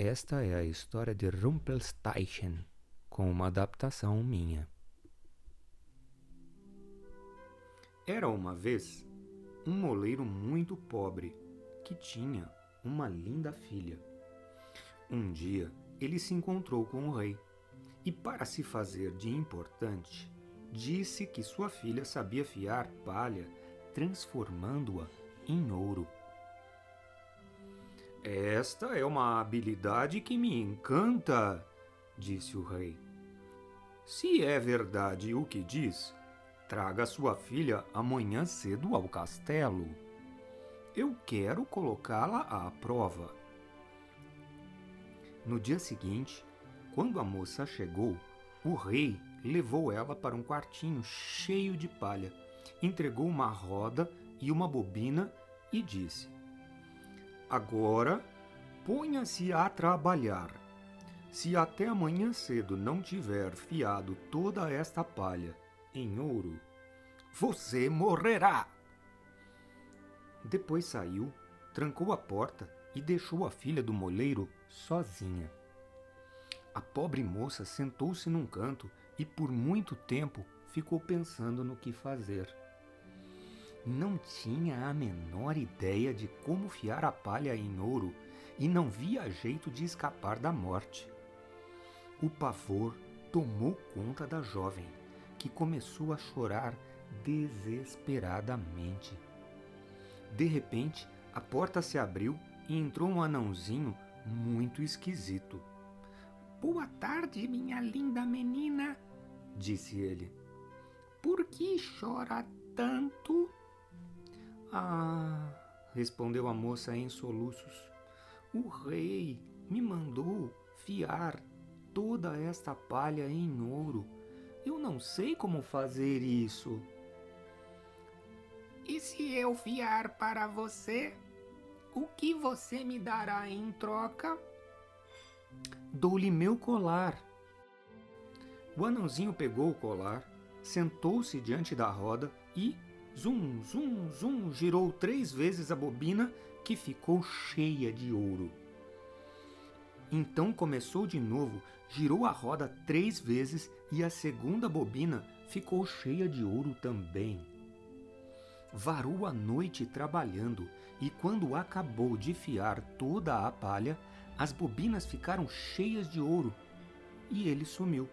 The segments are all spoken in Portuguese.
Esta é a história de Rumpelstiltskin, com uma adaptação minha. Era uma vez um moleiro muito pobre que tinha uma linda filha. Um dia ele se encontrou com o rei e, para se fazer de importante, disse que sua filha sabia fiar palha, transformando-a em ouro. Esta é uma habilidade que me encanta, disse o rei. Se é verdade o que diz, traga sua filha amanhã cedo ao castelo. Eu quero colocá-la à prova. No dia seguinte, quando a moça chegou, o rei levou ela para um quartinho cheio de palha, entregou uma roda e uma bobina e disse: Agora ponha-se a trabalhar. Se até amanhã cedo não tiver fiado toda esta palha em ouro, você morrerá. Depois saiu, trancou a porta e deixou a filha do moleiro sozinha. A pobre moça sentou-se num canto e por muito tempo ficou pensando no que fazer. Não tinha a menor ideia de como fiar a palha em ouro e não via jeito de escapar da morte. O pavor tomou conta da jovem, que começou a chorar desesperadamente. De repente, a porta se abriu e entrou um anãozinho muito esquisito. Boa tarde, minha linda menina, disse ele. Por que chora tanto? Ah, respondeu a moça em soluços. O rei me mandou fiar toda esta palha em ouro. Eu não sei como fazer isso. E se eu fiar para você, o que você me dará em troca? Dou-lhe meu colar. O anãozinho pegou o colar, sentou-se diante da roda e, zum, zum, zum, girou três vezes a bobina que ficou cheia de ouro. Então começou de novo, girou a roda três vezes e a segunda bobina ficou cheia de ouro também varou a noite trabalhando, e quando acabou de fiar toda a palha, as bobinas ficaram cheias de ouro, e ele sumiu.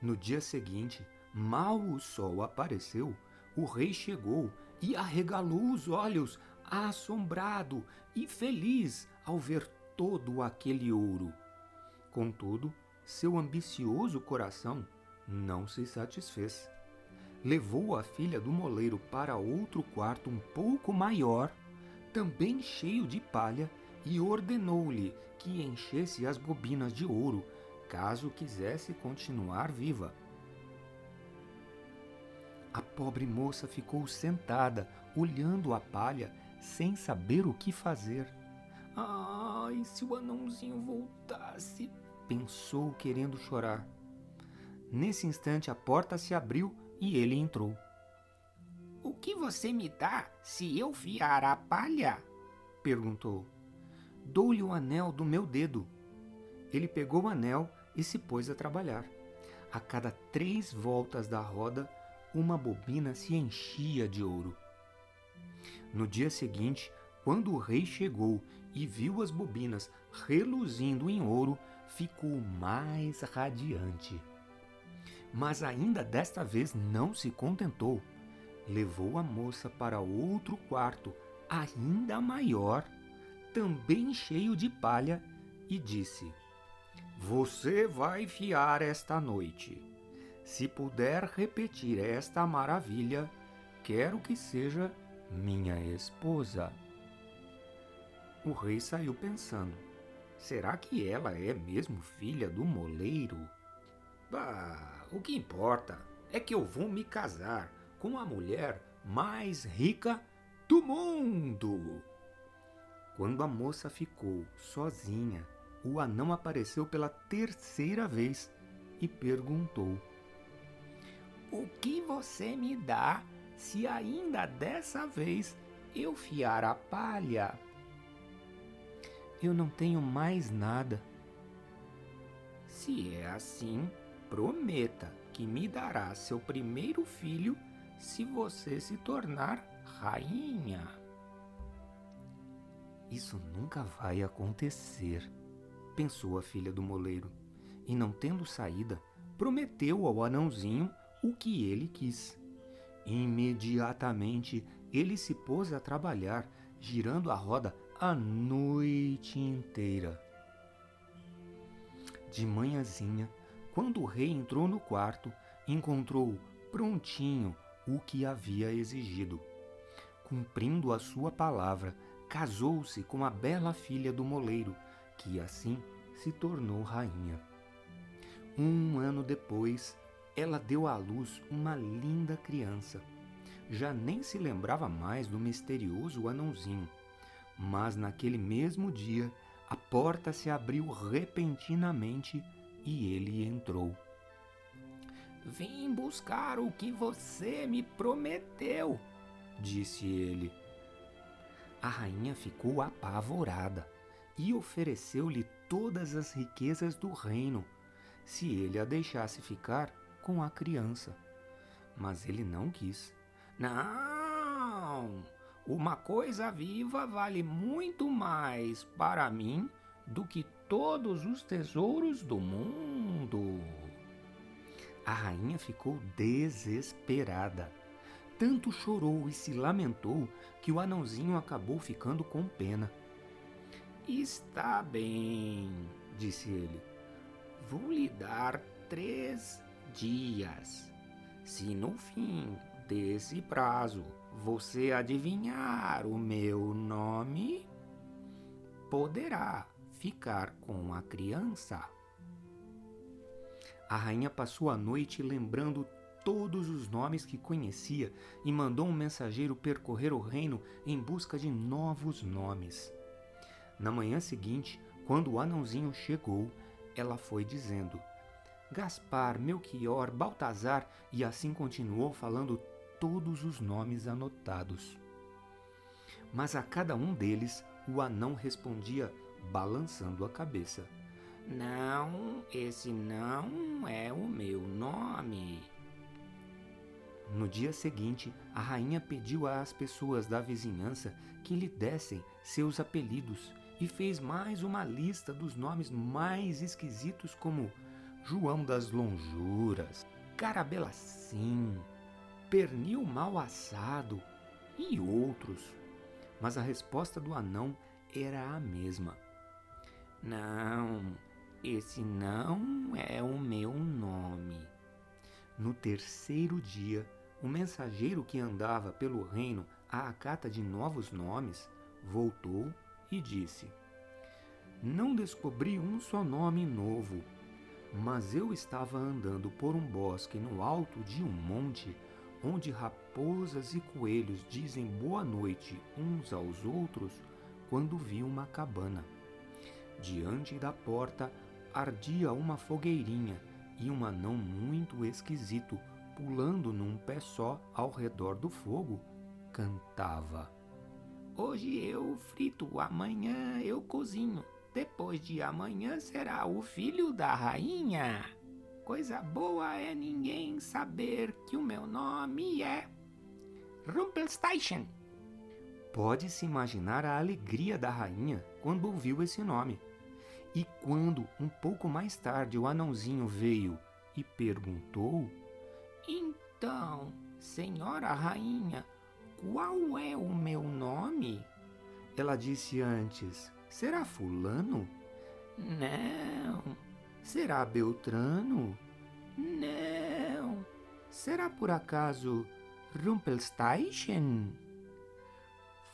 No dia seguinte, mal o sol apareceu, o rei chegou e arregalou os olhos, assombrado e feliz ao ver todo aquele ouro. Contudo, seu ambicioso coração não se satisfez levou a filha do moleiro para outro quarto um pouco maior, também cheio de palha, e ordenou-lhe que enchesse as bobinas de ouro, caso quisesse continuar viva. Pobre moça ficou sentada, olhando a palha, sem saber o que fazer. Ai, se o anãozinho voltasse! pensou, querendo chorar. Nesse instante, a porta se abriu e ele entrou. O que você me dá se eu fiar a palha? perguntou. Dou-lhe o anel do meu dedo. Ele pegou o anel e se pôs a trabalhar. A cada três voltas da roda, uma bobina se enchia de ouro. No dia seguinte, quando o rei chegou e viu as bobinas reluzindo em ouro, ficou mais radiante. Mas ainda desta vez não se contentou. Levou a moça para outro quarto, ainda maior, também cheio de palha, e disse: Você vai fiar esta noite. Se puder repetir esta maravilha, quero que seja minha esposa. O rei saiu pensando: será que ela é mesmo filha do moleiro? Bah, o que importa é que eu vou me casar com a mulher mais rica do mundo. Quando a moça ficou sozinha, o anão apareceu pela terceira vez e perguntou: O que você me dá se ainda dessa vez eu fiar a palha? eu não tenho mais nada. Se é assim, prometa que me dará seu primeiro filho se você se tornar rainha. Isso nunca vai acontecer, pensou a filha do moleiro, e não tendo saída, prometeu ao anãozinho o que ele quis. Imediatamente ele se pôs a trabalhar, girando a roda a noite inteira. De manhãzinha, quando o rei entrou no quarto, encontrou prontinho o que havia exigido. Cumprindo a sua palavra, casou-se com a bela filha do moleiro, que assim se tornou rainha. Um ano depois, ela deu à luz uma linda criança. Já nem se lembrava mais do misterioso anãozinho, mas naquele mesmo dia a porta se abriu repentinamente e ele entrou. Vim buscar o que você me prometeu, disse ele. A rainha ficou apavorada e ofereceu-lhe todas as riquezas do reino, se ele a deixasse ficar com a criança. Mas ele não quis. Não! Uma coisa viva vale muito mais para mim do que todos os tesouros do mundo. A rainha ficou desesperada. Tanto chorou e se lamentou que o anãozinho acabou ficando com pena. Está bem, disse ele. Vou lhe dar três dias. Se no fim desse prazo você adivinhar o meu nome, poderá ficar com a criança. A rainha passou a noite lembrando todos os nomes que conhecia e mandou um mensageiro percorrer o reino em busca de novos nomes. Na manhã seguinte, quando o anãozinho chegou, ela foi dizendo: Gaspar, Melchior, Baltazar, e assim continuou falando todos os nomes anotados. Mas a cada um deles, o anão respondia balançando a cabeça: Não, esse não é o meu nome. No dia seguinte, a rainha pediu às pessoas da vizinhança que lhe dessem seus apelidos e fez mais uma lista dos nomes mais esquisitos, como João das Lonjuras, Carabelacim, Pernil Mal Assado e outros. Mas a resposta do anão era a mesma. Não, esse não é o meu nome. No terceiro dia, o mensageiro que andava pelo reino à cata de novos nomes voltou e disse: Não descobri um só nome novo, mas eu estava andando por um bosque no alto de um monte, onde raposas e coelhos dizem boa noite uns aos outros, quando vi uma cabana. Diante da porta ardia uma fogueirinha e um anão muito esquisito, pulando num pé só ao redor do fogo, cantava: Hoje eu frito, amanhã eu cozinho, depois de amanhã será o filho da rainha. Coisa boa é ninguém saber que o meu nome é Rumpelstiltskin. Pode-se imaginar a alegria da rainha quando ouviu esse nome. E quando, um pouco mais tarde, o anãozinho veio e perguntou: Então, senhora rainha, qual é o meu nome? Ela disse antes: Será Fulano? Não. Será Beltrano? Não. Será por acaso Rumpelstiltskin?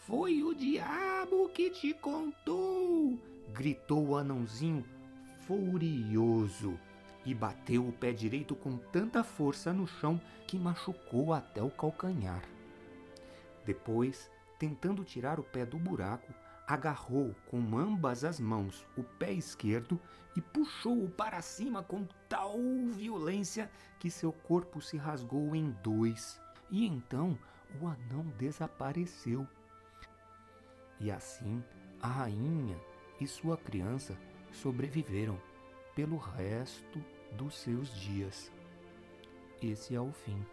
Foi o diabo que te contou! gritou o anãozinho furioso e bateu o pé direito com tanta força no chão que machucou até o calcanhar. Depois, tentando tirar o pé do buraco, agarrou com ambas as mãos o pé esquerdo e puxou-o para cima com tal violência que seu corpo se rasgou em dois. E então o anão desapareceu. E assim a rainha e sua criança sobreviveram pelo resto dos seus dias. Esse é o fim.